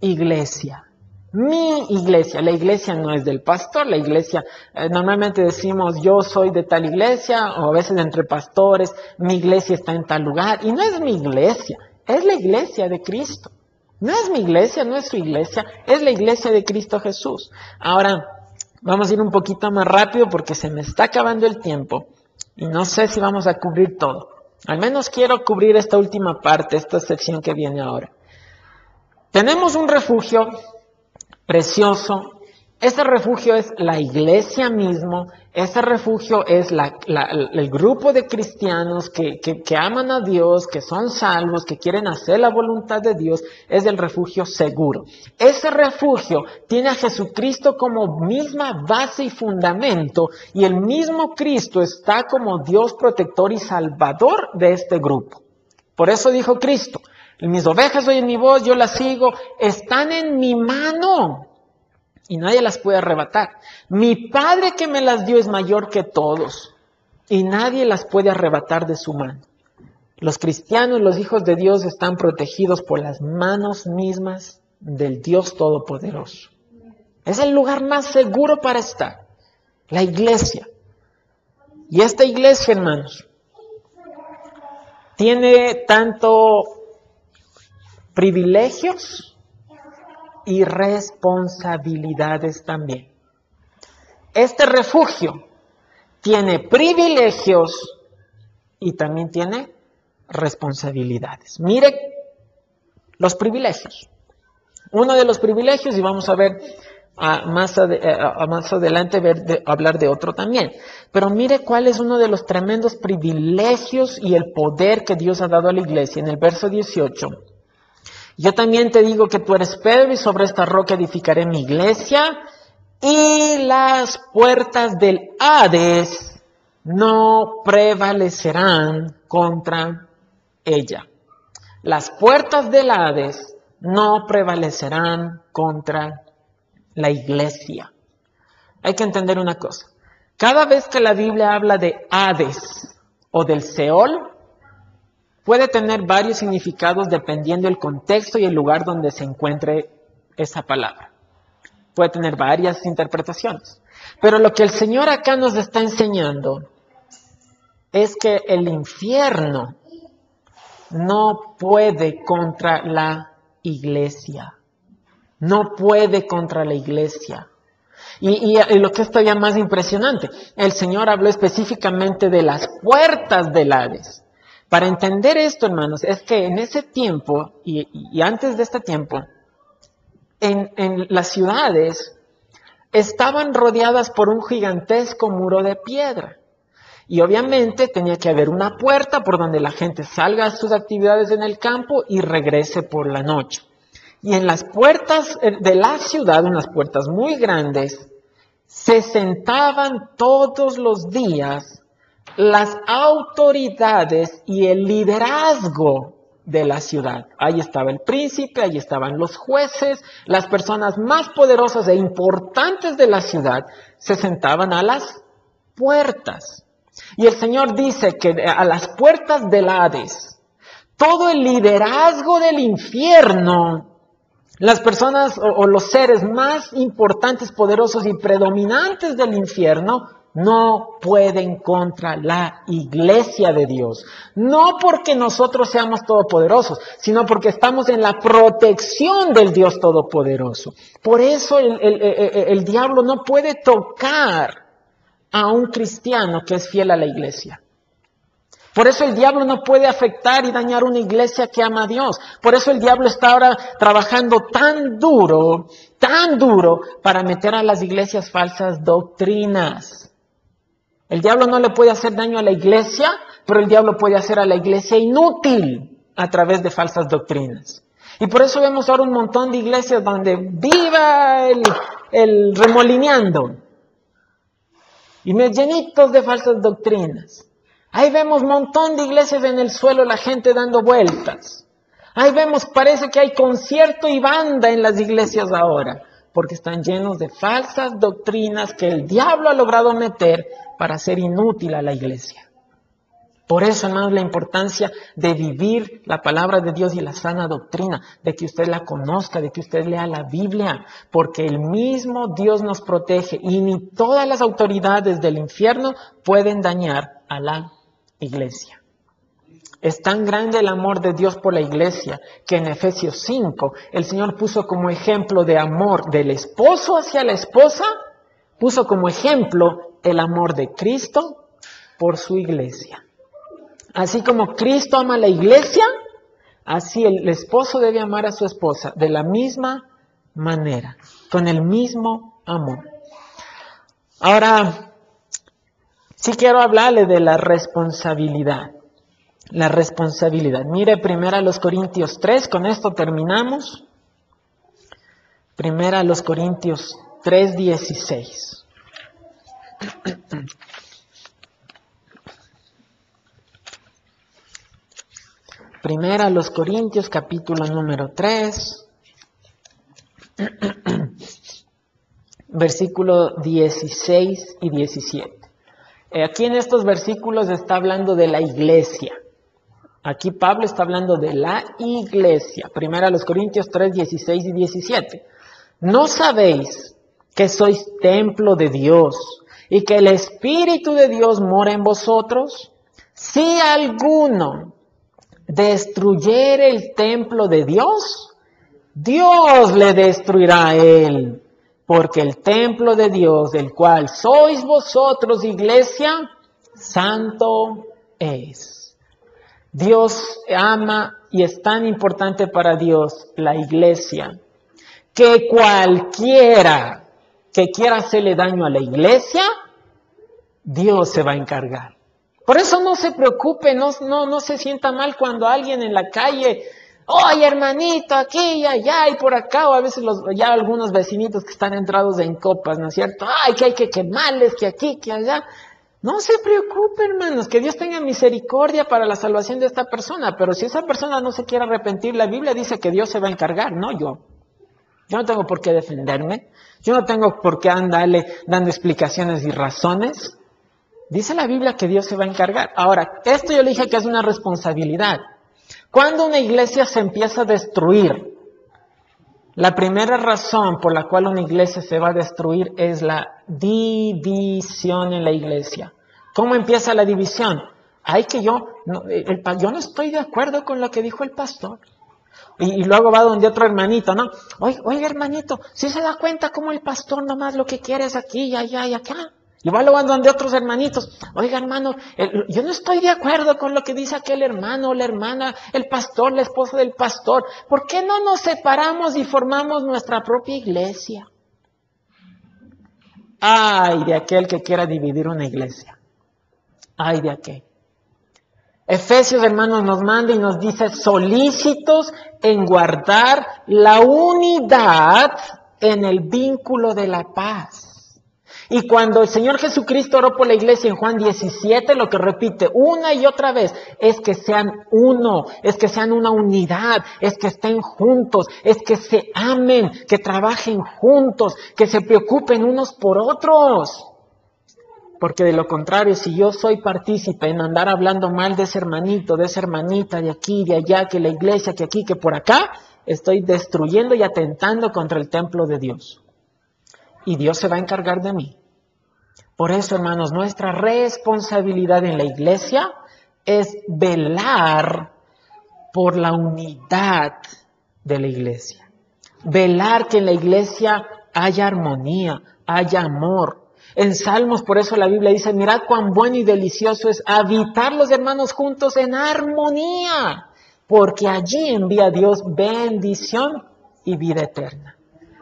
iglesia. Mi iglesia, la iglesia no es del pastor, la iglesia, eh, normalmente decimos yo soy de tal iglesia o a veces entre pastores, mi iglesia está en tal lugar y no es mi iglesia, es la iglesia de Cristo. No es mi iglesia, no es su iglesia, es la iglesia de Cristo Jesús. Ahora, vamos a ir un poquito más rápido porque se me está acabando el tiempo y no sé si vamos a cubrir todo. Al menos quiero cubrir esta última parte, esta sección que viene ahora. Tenemos un refugio precioso. Ese refugio es la iglesia mismo, ese refugio es el grupo de cristianos que, que, aman a Dios, que son salvos, que quieren hacer la voluntad de Dios, es el refugio seguro. Ese refugio tiene a Jesucristo como misma base y fundamento y el mismo Cristo está como Dios protector y salvador de este grupo. Por eso dijo Cristo, mis ovejas oyen mi voz, yo las sigo, están en mi mano y nadie las puede arrebatar. Mi Padre que me las dio es mayor que todos y nadie las puede arrebatar de su mano. Los cristianos, los hijos de Dios están protegidos por las manos mismas del Dios Todopoderoso. Es el lugar más seguro para estar, la iglesia. Y esta iglesia, hermanos, tiene tanto privilegios y responsabilidades también. Este refugio tiene privilegios y también tiene responsabilidades. Mire los privilegios. Uno de los privilegios, y vamos a ver más, más, adelante hablar de otro también. Pero mire cuál es uno de los tremendos privilegios y el poder que Dios ha dado a la iglesia. En el verso 18 yo también te digo que tú eres Pedro y sobre esta roca edificaré mi iglesia y las puertas del Hades no prevalecerán contra ella. Las puertas del Hades no prevalecerán contra la iglesia. Hay que entender una cosa. Cada vez que la Biblia habla de Hades o del Seol, puede tener varios significados dependiendo del contexto y el lugar donde se encuentre esa palabra. puede tener varias interpretaciones. Pero lo que el Señor acá nos está enseñando es que el infierno no puede contra la iglesia. No puede contra la iglesia. Y, lo que es todavía más impresionante, el Señor habló específicamente de las puertas del Hades. Para entender esto, hermanos, es que en ese tiempo y, antes de este tiempo, en, en las ciudades estaban rodeadas por un gigantesco muro de piedra. Y obviamente tenía que haber una puerta por donde la gente salga a sus actividades en el campo y regrese por la noche. Y en las puertas eh, de la ciudad, unas puertas muy grandes, se sentaban todos los días las autoridades y el liderazgo de la ciudad. Ahí estaba el príncipe, ahí estaban los jueces, las personas más poderosas e importantes de la ciudad se sentaban a las puertas. Y el Señor dice que a las puertas del Hades, todo el liderazgo del infierno, las personas o, o los seres más importantes, poderosos y predominantes del infierno no pueden contra la iglesia de Dios. No porque nosotros seamos todopoderosos, sino porque estamos en la protección del Dios todopoderoso. Por eso el, diablo no puede tocar a un cristiano que es fiel a la iglesia. Por eso el diablo no puede afectar y dañar una iglesia que ama a Dios. Por eso el diablo está ahora trabajando tan duro, tan duro, para meter a las iglesias falsas doctrinas. El diablo no le puede hacer daño a la iglesia, pero el diablo puede hacer a la iglesia inútil a través de falsas doctrinas. Y por eso vemos ahora un montón de iglesias donde viva el, remolineando. Y me de falsas doctrinas. Ahí vemos un montón de iglesias en el suelo, la gente dando vueltas. Ahí vemos, parece que hay concierto y banda en las iglesias ahora, porque están llenos de falsas doctrinas que el diablo ha logrado meter para hacer inútil a la iglesia. Por eso, hermanos, la importancia de vivir la palabra de Dios y la sana doctrina, de que usted la conozca, de que usted lea la Biblia, porque el mismo Dios nos protege y ni todas las autoridades del infierno pueden dañar a la iglesia. Es tan grande el amor de Dios por la iglesia que en Efesios 5 el Señor puso como ejemplo de amor del esposo hacia la esposa, puso como ejemplo el amor de Cristo por su iglesia. Así como Cristo ama a la iglesia, así el esposo debe amar a su esposa de la misma manera, con el mismo amor. Ahora, sí quiero hablarle de la responsabilidad. La responsabilidad. Mire primero a los Corintios 3, con esto terminamos. Primera a los Corintios 3, 16. Primera los Corintios capítulo número 3, versículo 16 y 17. Eh, aquí en estos versículos está hablando de la iglesia. Aquí Pablo está hablando de la iglesia. Primera los Corintios 3, 16 y 17. ¿No sabéis que sois templo de Dios y que el Espíritu de Dios mora en vosotros, si alguno destruyere el templo de Dios, Dios le destruirá a él, porque el templo de Dios, del cual sois vosotros, iglesia, santo es. Dios ama y es tan importante para Dios la iglesia, que cualquiera que quiera hacerle daño a la iglesia, Dios se va a encargar. Por eso no se preocupe, no, no, no se sienta mal cuando alguien en la calle, oye hermanito, aquí y allá y por acá, o a veces los, ya algunos vecinitos que están entrados en copas, ¿no es cierto? Ay, que hay que quemarles, que aquí, que allá. No se preocupe, hermanos, que Dios tenga misericordia para la salvación de esta persona, pero si esa persona no se quiere arrepentir, la Biblia dice que Dios se va a encargar, no yo. Yo no tengo por qué defenderme. Yo no tengo por qué andarle dando explicaciones y razones. Dice la Biblia que Dios se va a encargar. Ahora, esto yo le dije que es una responsabilidad. Cuando una iglesia se empieza a destruir, La primera razón por la cual una iglesia se va a destruir es la división en la iglesia. ¿Cómo empieza la división? Hay que yo, no, yo no estoy de acuerdo con lo que dijo el pastor. Y, luego va donde otro hermanito, ¿no? Oiga, oiga hermanito, si se da cuenta cómo el pastor nomás lo que quiere es aquí allá y acá. Y va luego donde otros hermanitos. Oiga, hermano, yo no estoy de acuerdo con lo que dice aquel hermano, la hermana, el pastor, la esposa del pastor. ¿Por qué no nos separamos y formamos nuestra propia iglesia? Ay de aquel que quiera dividir una iglesia. Ay de aquel. Efesios, hermanos, nos manda y nos dice solícitos en guardar la unidad en el vínculo de la paz. Y cuando el Señor Jesucristo oró por la iglesia en Juan 17, lo que repite una y otra vez es que sean uno, es que sean una unidad, es que estén juntos, es que se amen, que trabajen juntos, que se preocupen unos por otros. Porque de lo contrario, si yo soy partícipe en andar hablando mal de ese hermanito, de esa hermanita, de aquí, de allá, que la iglesia, que aquí, que por acá, estoy destruyendo y atentando contra el templo de Dios. Y Dios se va a encargar de mí. Por eso, hermanos, nuestra responsabilidad en la iglesia es velar por la unidad de la iglesia. Velar que en la iglesia haya armonía, haya amor. En Salmos, por eso la Biblia dice, mirad cuán bueno y delicioso es habitar los hermanos juntos en armonía, porque allí envía Dios bendición y vida eterna.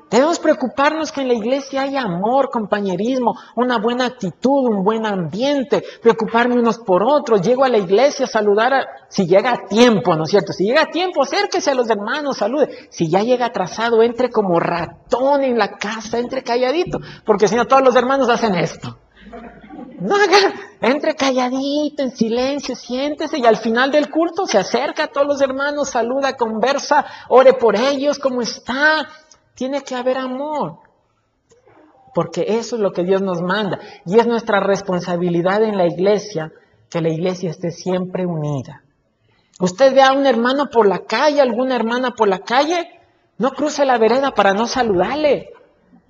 Debemos preocuparnos que en la iglesia haya amor, compañerismo, una buena actitud, un buen ambiente, preocuparme unos por otros. Llego a la iglesia a saludar, a, si llega a tiempo, ¿no es cierto? Si llega a tiempo, acérquese a los hermanos, salude. Si ya llega atrasado, entre como ratón en la casa, entre calladito, porque si no todos los hermanos hacen esto. No haga, entre calladito, en silencio, siéntese y al final del culto se acerca a todos los hermanos, saluda, conversa, ore por ellos, ¿cómo está? Tiene que haber amor. Porque eso es lo que Dios nos manda. Y es nuestra responsabilidad en la iglesia que la iglesia esté siempre unida. Usted ve a un hermano por la calle, alguna hermana por la calle, no cruce la vereda para no saludarle.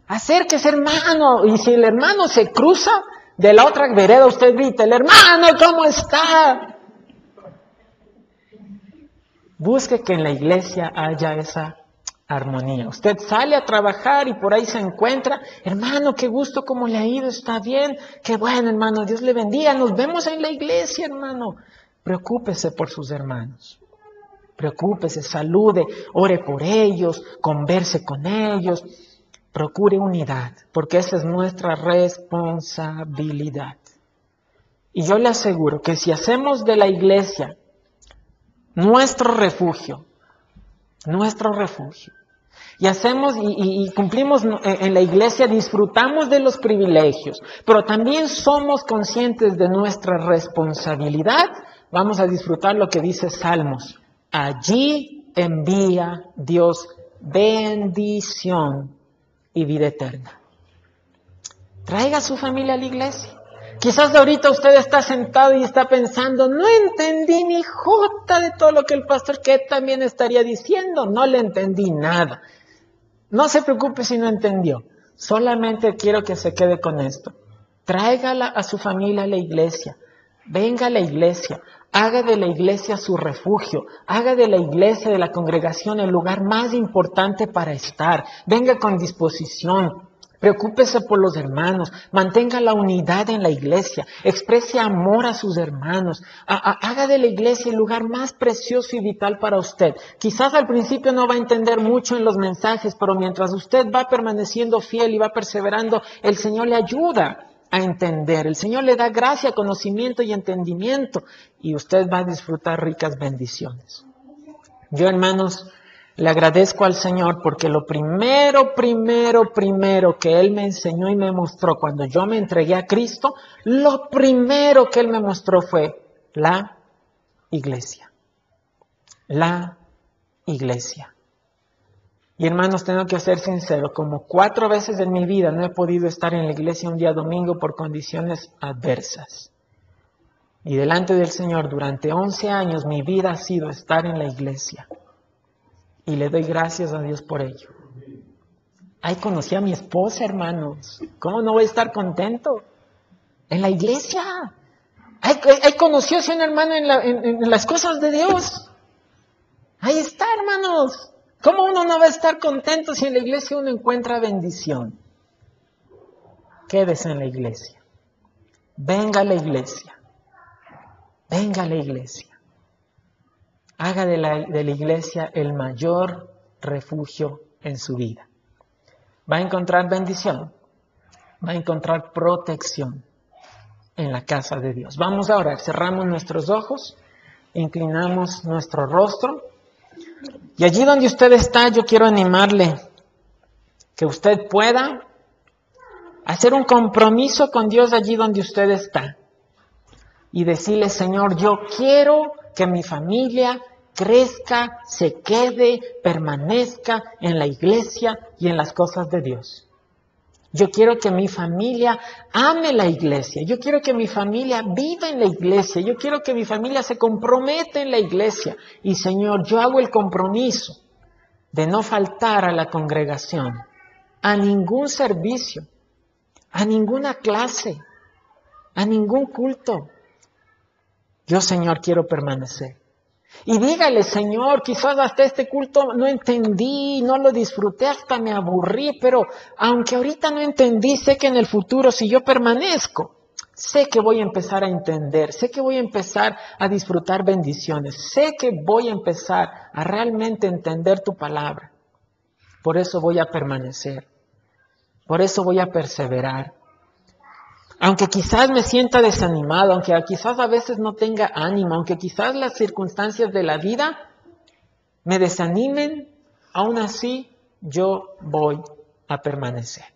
Acérquese, hermano. Y si el hermano se cruza de la otra vereda, usted grita, el hermano, ¿cómo está? Busque que en la iglesia haya esa armonía. Usted sale a trabajar y por ahí se encuentra, hermano, qué gusto, cómo le ha ido, está bien, qué bueno, hermano, Dios le bendiga, nos vemos en la iglesia, hermano. Preocúpese por sus hermanos. Preocúpese, salude, ore por ellos, converse con ellos, procure unidad, porque esa es nuestra responsabilidad. Y yo le aseguro que si hacemos de la iglesia nuestro refugio, nuestro refugio. Y hacemos y, cumplimos en la iglesia, disfrutamos de los privilegios, pero también somos conscientes de nuestra responsabilidad. Vamos a disfrutar lo que dice Salmos. Allí envía Dios bendición y vida eterna. Traiga a su familia a la iglesia. Quizás ahorita usted está sentado y está pensando, no entendí ni jota de todo lo que el pastor que también estaría diciendo, no le entendí nada. No se preocupe si no entendió, solamente quiero que se quede con esto. Tráigala a su familia a la iglesia, venga a la iglesia, haga de la iglesia su refugio, haga de la iglesia, de la congregación, el lugar más importante para estar, venga con disposición, Preocúpese por los hermanos, mantenga la unidad en la iglesia, exprese amor a sus hermanos, haga de la iglesia el lugar más precioso y vital para usted. Quizás al principio no va a entender mucho en los mensajes, pero mientras usted va permaneciendo fiel y va perseverando, el Señor le ayuda a entender. El Señor le da gracia, conocimiento y entendimiento y usted va a disfrutar ricas bendiciones. Yo, hermanos, le agradezco al Señor porque lo primero, primero, primero que Él me enseñó y me mostró cuando yo me entregué a Cristo, lo primero que Él me mostró fue la iglesia. La iglesia. Y hermanos, tengo que ser sincero, como cuatro veces en mi vida no he podido estar en la iglesia un día domingo por condiciones adversas. Y delante del Señor durante 11 años mi vida ha sido estar en la iglesia. Y le doy gracias a Dios por ello. Ay, conocí a mi esposa, hermanos. ¿Cómo no voy a estar contento? En la iglesia. Ay, ay conoció a un hermano en, las cosas de Dios. Ahí está, hermanos. ¿Cómo uno no va a estar contento si en la iglesia uno encuentra bendición? Quédese en la iglesia. Venga a la iglesia. Venga a la iglesia. Haga de la, de la iglesia el mayor refugio en su vida. Va a encontrar bendición. Va a encontrar protección en la casa de Dios. Vamos a orar. Cerramos nuestros ojos. Inclinamos nuestro rostro. Y allí donde usted está, yo quiero animarle que usted pueda hacer un compromiso con Dios allí donde usted está y decirle, Señor, yo quiero que mi familia crezca, se quede, permanezca en la iglesia y en las cosas de Dios. Yo quiero que mi familia ame la iglesia. Yo quiero que mi familia viva en la iglesia. Yo quiero que mi familia se comprometa en la iglesia. Y Señor, yo hago el compromiso de no faltar a la congregación, a ningún servicio, a ninguna clase, a ningún culto. Yo, Señor, quiero permanecer. Y dígale, Señor, quizás hasta este culto no entendí, no lo disfruté, hasta me aburrí, pero aunque ahorita no entendí, sé que en el futuro, si yo permanezco, sé que voy a empezar a entender, sé que voy a empezar a disfrutar bendiciones, sé que voy a empezar a realmente entender tu palabra. Por eso voy a permanecer, por eso voy a perseverar. Aunque quizás me sienta desanimado, aunque quizás a veces no tenga ánimo, aunque quizás las circunstancias de la vida me desanimen, aún así yo voy a permanecer.